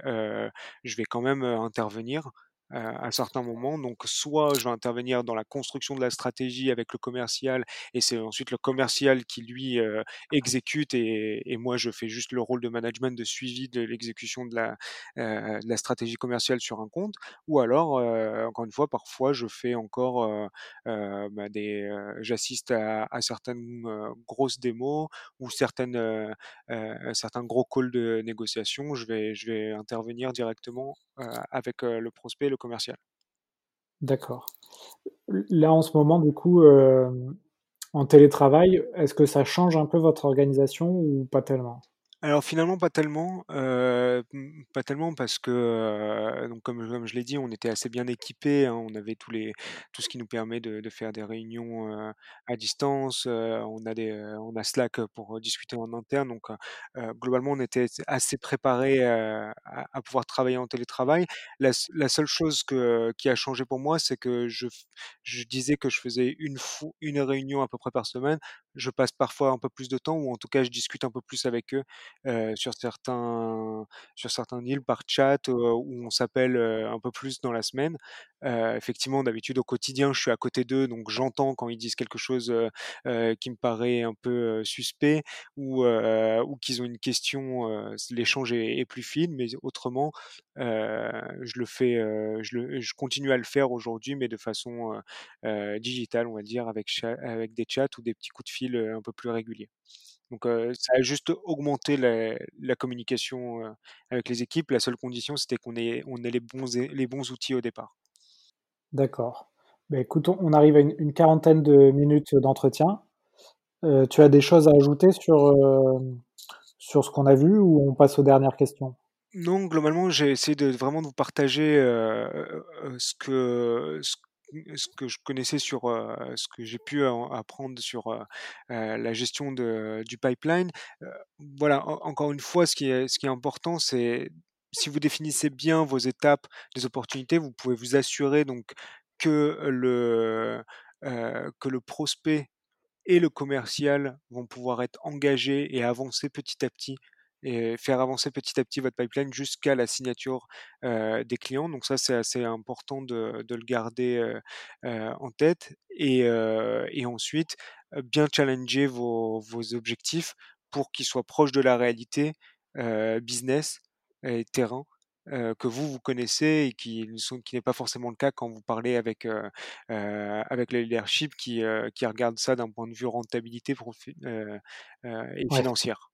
je vais quand même, intervenir, à certains moments. Donc soit je vais intervenir dans la construction de la stratégie avec le commercial et c'est ensuite le commercial qui lui, heu, exécute et moi je fais juste le rôle de management, de suivi de l'exécution de la, la stratégie commerciale sur un compte. Ou alors, heu, encore une fois, parfois je fais encore, bah, des, j'assiste à certaines, grosses démos ou certaines, certains gros calls de négociation. Je vais je vais intervenir directement, avec, le prospect le commercial. D'accord. là, en ce moment, du coup, hem, en télétravail, est-ce que ça change un peu votre organisation ou pas tellement? Alors finalement pas tellement, pas tellement parce que, donc comme comme je l'ai dit, on était assez bien équipés, hein. On avait tous les tout ce qui nous permet de de faire des réunions, à distance, on a des, heu, on a Slack, pour discuter en interne donc, heu heu, globalement on était assez préparés, à à pouvoir travailler en télétravail. La la seule chose que qui a changé pour moi, c'est que je je disais que je faisais une fo une réunion à peu près par semaine. Je passe parfois un peu plus de temps ou en tout cas je discute un peu plus avec eux sur certains sur certains deals par chat, où on s'appelle, un peu plus dans la semaine. Effectivement, d'habitude, au quotidien, je suis à côté d'eux, donc j'entends quand ils disent quelque chose, qui me paraît un peu, suspect ou ou qu'ils ont une question, l'échange est est plus fluide, mais autrement, je le fais, heu, je continue à le faire aujourd'hui, mais de façon, heu, digitale, on va dire, avec des chats ou des petits coups de fil, un peu plus réguliers. Donc, ça a juste augmenté la communication, avec les équipes. La seule condition, c'était qu'on ait on ait les bons les bons outils au départ. D'accord. Bah, écoute, on arrive à une quarantaine de minutes d'entretien. Tu as des choses à ajouter sur, sur ce qu'on a vu ou on passe aux dernières questions? Non, globalement, j'ai essayé de vraiment de vous partager, ce que je connaissais sur, ce que j'ai pu en apprendre sur, la gestion du pipeline. Voilà, en encore une fois, ce qui est important, c'est si vous définissez bien vos étapes des opportunités, vous pouvez vous assurer donc le, que le prospect et le commercial vont pouvoir être engagés et avancer petit à petit et faire avancer petit à petit votre pipeline jusqu'à la signature, des clients. Donc ça, c'est assez important de de le garder, en tête et ensuite, bien challenger vos vos objectifs pour qu'ils soient proches de la réalité, business et terrain, que vous, vous connaissez et qui qui n'est pas forcément le cas quand vous parlez avec, heu, avec le leadership qui, qui regarde ça d'un point de vue rentabilité et financière.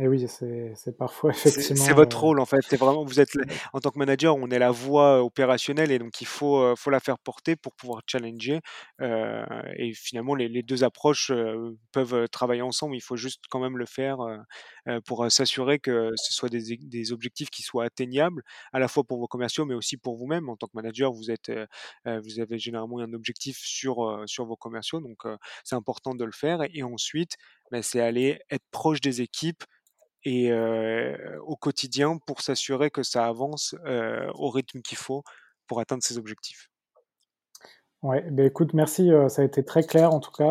Et oui, c'est parfois C'est c'est effectivement, votre heu, rôle en fait, c'est vraiment vous êtes en tant que manager, on est la voix opérationnelle et donc il faut, heu, faut la faire porter pour pouvoir challenger, et finalement les les 2 approches, peuvent, travailler ensemble. Il faut juste quand même le faire, pour, s'assurer que ce soit des objectifs qui soient atteignables, à la fois pour vos commerciaux, mais aussi pour vous-même. En tant que manager, vous êtes, vous avez généralement un objectif sur, sur vos commerciaux donc c'est important de le faire et ensuite, bah, c'est aller être proche des équipes et au quotidien pour s'assurer que ça avance, au rythme qu'il faut pour atteindre ses objectifs. Ouais, beh, écoute, merci, ça a été très clair en tout cas,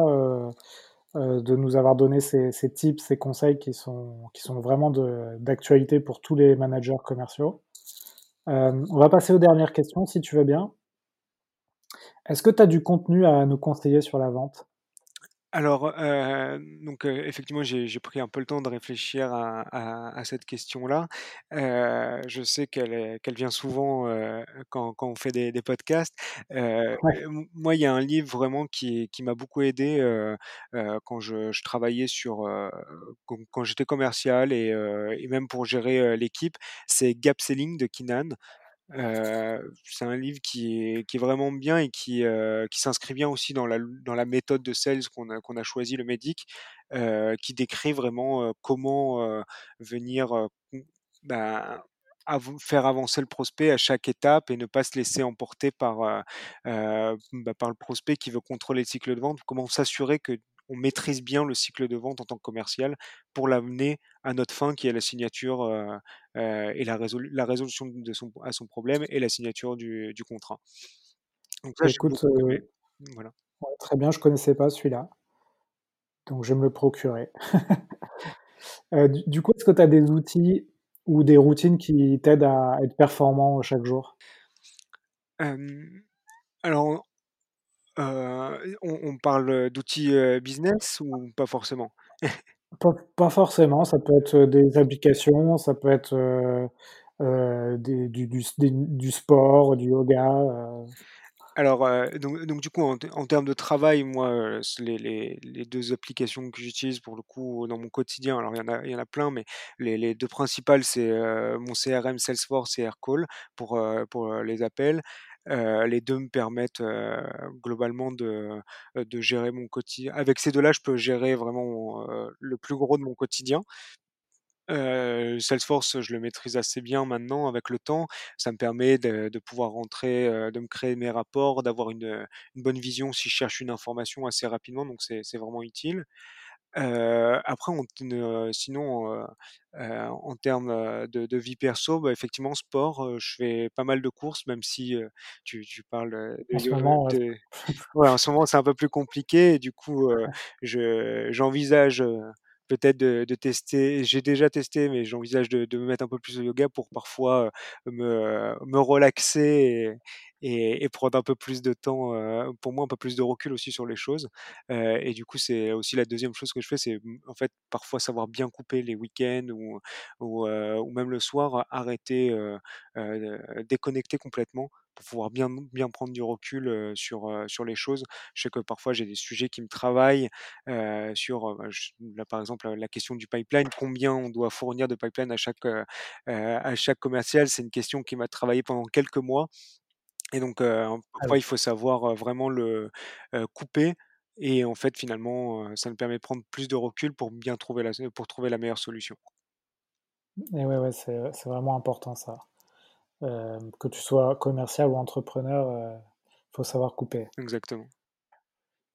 de nous avoir donné ces ces tips, ces conseils qui sont qui sont vraiment d'actualité pour tous les managers commerciaux. Hem, on va passer aux dernières questions si tu veux bien. Est-ce que tu as du contenu à nous conseiller sur la vente? Alors, heu, donc, heu, effectivement, j'ai j'ai pris un peu le temps de réfléchir à à à cette question-là. Heu, je sais qu'elle est qu'elle vient souvent, heu, quand quand on fait des des podcasts. Heu, Ouais. m moi, il y a un livre vraiment qui qui m'a beaucoup aidé, heu heu, quand je je travaillais sur, heu, quand quand j'étais commercial et heu et même pour gérer, heu, l'équipe, c'est Gap Selling de Keenan. Heu, c'est un livre qui est vraiment bien et qui, qui s'inscrit bien aussi dans la méthode de sales qu'on a qu'on choisi, le MEDDIC, heu, qui décrit vraiment, heu, comment, venir, ben, faire avancer le prospect à chaque étape et ne pas se laisser emporter par, par le prospect qui veut contrôler le cycle de vente. Comment s'assurer qu'on maîtrise bien le cycle de vente en tant que commercial pour l'amener à notre fin qui est la signature, heu heu et la résolu la résolution de son à son problème et la signature du du contrat. Donc écoute, beaucoup Voilà. ouais, très bien, je connaissais pas celui-là, donc je vais me le procurer. Du du coup, est-ce que tu as des outils ou des routines qui t'aident à être performant chaque jour? Alors, heu, on on parle, d'outils, heu, business ou pas forcément? Pas pas forcément, ça peut être, des applications, ça peut être, heu heu, des du du s des du sport, du yoga, heu Alors, heu, donc donc du coup, en en termes de travail, moi, heu, les les les 2 applications que j'utilise pour le coup dans mon quotidien, alors il y en a il y en a plein, mais les les 2 principales, c'est, heu, mon CRM Salesforce et Aircall pour, heu, pour, heu, les appels. Heu, les 2 me permettent, heu, globalement de, heu, de gérer mon quotidien avec ces 2-là, je peux gérer vraiment, le plus gros de mon quotidien. Salesforce, je le maîtrise assez bien maintenant avec le temps. Ça me permet de pouvoir rentrer, de me créer mes rapports, d'avoir une, une bonne vision si je cherche une information assez rapidement, donc c'est vraiment utile. Heu, après on t ne sinon, heu heu, en termes, heu, de de vie perso, bah, effectivement sport, heu, je fais pas mal de courses même si, heu, tu tu parles, heu, de en ce yo moment, ouais. de ouais, en ce moment, c'est un peu plus compliqué et du coup, heu, je j'envisage, heu, peut-être de de tester j'ai déjà testé, mais j'envisage de de me mettre un peu plus au yoga pour parfois, heu, me me relaxer et et prendre un peu plus de temps, heu, pour moi, un peu plus de recul aussi sur les choses. Heu et du coup, c'est aussi la deuxième chose que je fais, c'est, mmh, en fait, parfois savoir bien couper les week-ends ou ou ou même le soir, arrêter, déconnecter complètement pour pouvoir bien bien prendre du recul, sur, sur les choses. Je sais que parfois j'ai des sujets qui me travaillent, sur, bah, par exemple, la question du pipeline, combien on doit fournir de pipeline à chaque, à chaque commercial? C'est une question qui m'a travaillé pendant quelques mois et donc Ah parfois oui. il faut savoir, vraiment le, couper et en fait, finalement, ça me permet de prendre plus de recul pour bien trouver la pour trouver la meilleure solution. Et ouais, ouais, c'est, c'est vraiment important ça. Que tu sois commercial ou entrepreneur, heu, faut savoir couper. Exactement.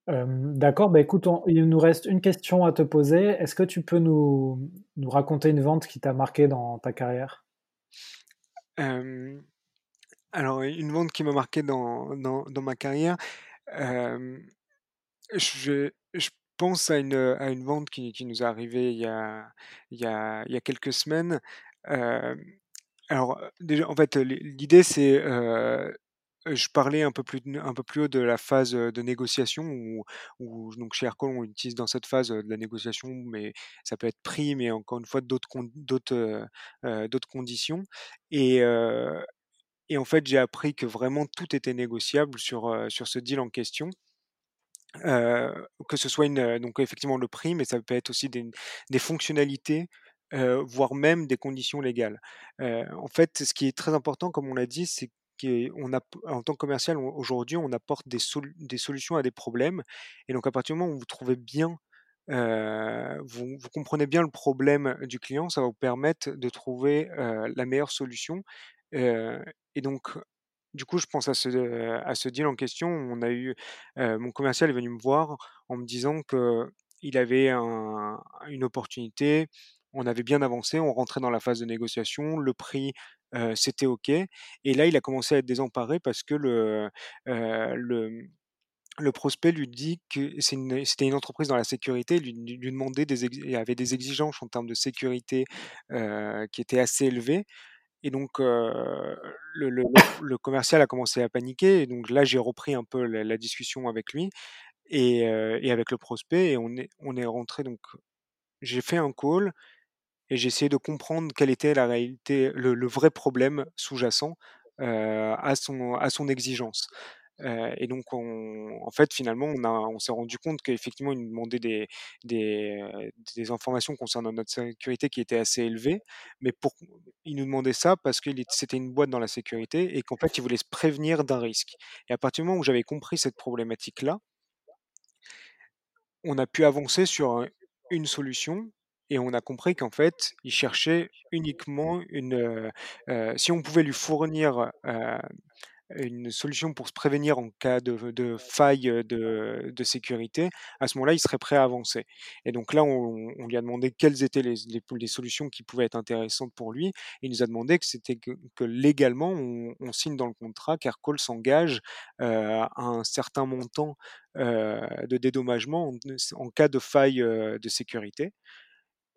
D'accord, bah, écoute, on il nous reste une question à te poser. Est-ce que tu peux nous nous raconter une vente qui t'a marqué dans ta carrière? Alors une vente qui m'a marqué dans dans dans ma carrière, je je pense à une, à une vente qui qui nous est arrivée il y a il y a il y a quelques semaines. Alors, déjà, en fait, l'i l'idée c'est, je parlais un peu plus un peu plus haut de la phase, de négociation où donc chez Aircall, on utilise dans cette phase, de la négociation, mais ça peut être prix, mais encore une fois d'autres d'autres, d'autres conditions et et en fait, j'ai appris que vraiment tout était négociable sur, sur ce deal en question. Que ce soit donc effectivement le prix, mais ça peut être aussi des des fonctionnalités, voire même des conditions légales. En fait, ce qui est très important, comme on l'a dit, c'est qu'on app en tant que commercial, au aujourd'hui, on apporte des des solutions à des problèmes et donc à partir du moment où vous trouvez bien, vous comprenez bien le problème du client, ça va vous permettre de trouver, la meilleure solution. Et donc du coup, je pense à ce, deal en question. On a eu, mon commercial est venu me voir en me disant qu'il avait un une opportunité. On avait bien avancé, on rentrait dans la phase de négociation, le prix, c'était OK et là, il a commencé à être désemparé parce que le, le, prospect lui dit que c'était une entreprise dans la sécurité, lui lui des il avait des exigences en termes de sécurité, qui étaient assez élevées et donc, le commercial a commencé à paniquer et donc là, j'ai repris un peu la discussion avec lui et, avec le prospect et on est, on est rentré donc j'ai fait un call et j'ai essayé de comprendre quelle était la réalité, le, vrai problème sous-jacent à, son, à son exigence. Et donc, on, en fait, finalement, on, s'est rendu compte qu'effectivement, il nous demandait des, informations concernant notre sécurité qui étaient assez élevées, mais pour, il nous demandait ça parce que c'était une boîte dans la sécurité et qu'en fait, il voulait se prévenir d'un risque. Et à partir du moment où j'avais compris cette problématique-là, on a pu avancer sur une solution et on a compris qu'en fait, il cherchait uniquement une. Si on pouvait lui fournir une solution pour se prévenir en cas de, faille de, sécurité, à ce moment-là, il serait prêt à avancer. Et donc là, on, lui a demandé quelles étaient les, solutions qui pouvaient être intéressantes pour lui. il nous a demandé que c'était que, légalement, on, signe dans le contrat qu'Aircall s'engage à un certain montant de dédommagement en, en, cas de faille de sécurité.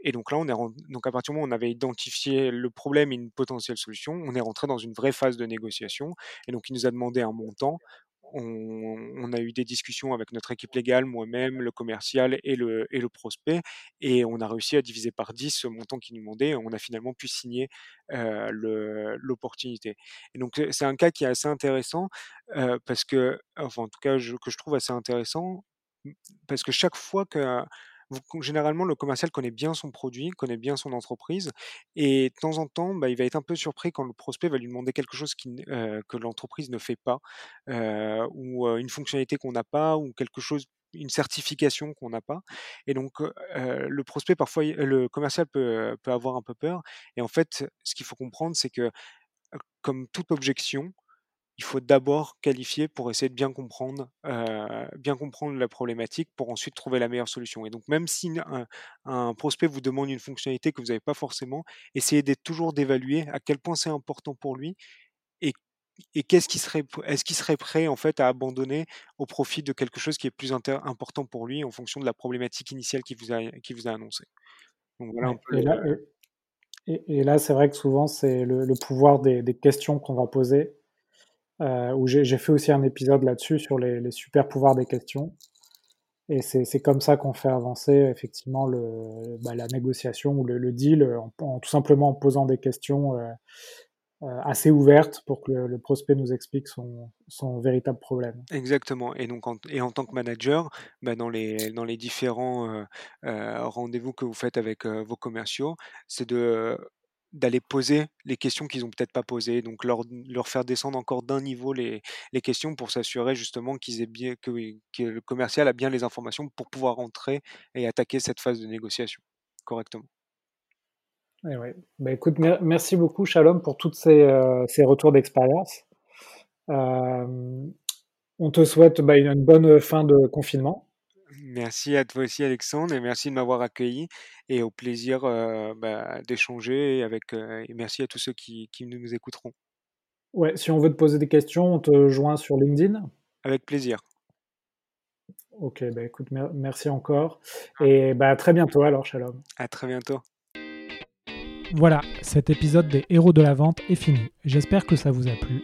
Et donc là, on est donc à partir du moment où on avait identifié le problème et une potentielle solution, on est rentré dans une vraie phase de négociation. Et donc, il nous a demandé un montant. On, a eu des discussions avec notre équipe légale, moi-même, le commercial et le, et le prospect, et on a réussi à diviser par 10 ce montant qu'il nous demandait. On a finalement pu signer euh, l'opportunité. Et donc, c'est un cas qui est assez intéressant euh, parce que, enfin, en tout cas, que je trouve assez intéressant parce que chaque fois que généralement, le commercial connaît bien son produit, connaît bien son entreprise, et de temps en temps, bah, il va être un peu surpris quand le prospect va lui demander quelque chose que l'entreprise ne fait pas, ou une fonctionnalité qu'on n'a pas, ou quelque chose une certification qu'on n'a pas. Et donc, le prospect, parfois, le commercial peut, peut avoir un peu peur. Et en fait, ce qu'il faut comprendre, c'est que, comme toute objection, il faut d'abord qualifier pour essayer de bien comprendre, euh, bien comprendre la problématique pour ensuite trouver la meilleure solution. Et donc, même si un, un prospect vous demande une fonctionnalité que vous n'avez pas forcément, essayez d'être toujours d'évaluer à quel point c'est important pour lui et, et qu'est-ce qui serait, est-ce qu'il serait prêt en fait à abandonner au profit de quelque chose qui est plus important pour lui en fonction de la problématique initiale qu'il vous a, qui vous a annoncé. Donc, voilà un peu et, là, et, et, là, c'est vrai que souvent, c'est le, le pouvoir des, des questions qu'on va poser euh, où j'ai fait aussi un épisode là-dessus sur les, super pouvoirs des questions. Et c'est comme ça qu'on fait avancer effectivement bah, la négociation ou le, deal, en, en, tout simplement en posant des questions euh, euh, assez ouvertes pour que le, prospect nous explique son, véritable problème. Exactement. Et donc, en, et en tant que manager, bah, dans, les, différents euh, euh, rendez-vous que vous faites avec euh, vos commerciaux, c'est de d'aller poser les questions qu'ils ont peut-être pas posées, donc leur, faire descendre encore d'un niveau les, questions pour s'assurer justement qu'ils aient bien que, le commercial a bien les informations pour pouvoir rentrer et attaquer cette phase de négociation correctement. Ouais. bah, merci beaucoup Shalom pour tous ces, euh, ces retours d'expérience. Euh, on te souhaite bah, une bonne fin de confinement. Merci à toi aussi Alexandre et merci de m'avoir accueilli et au plaisir euh, bah, d'échanger avec euh, et merci à tous ceux qui, qui, nous écouteront. Ouais, si on veut te poser des questions, on te joint sur LinkedIn? Avec plaisir. Ok, bah écoute, mer merci encore et bah à très bientôt alors, Shalom. À très bientôt. Voilà, cet épisode des héros de la vente est fini. J'espère que ça vous a plu.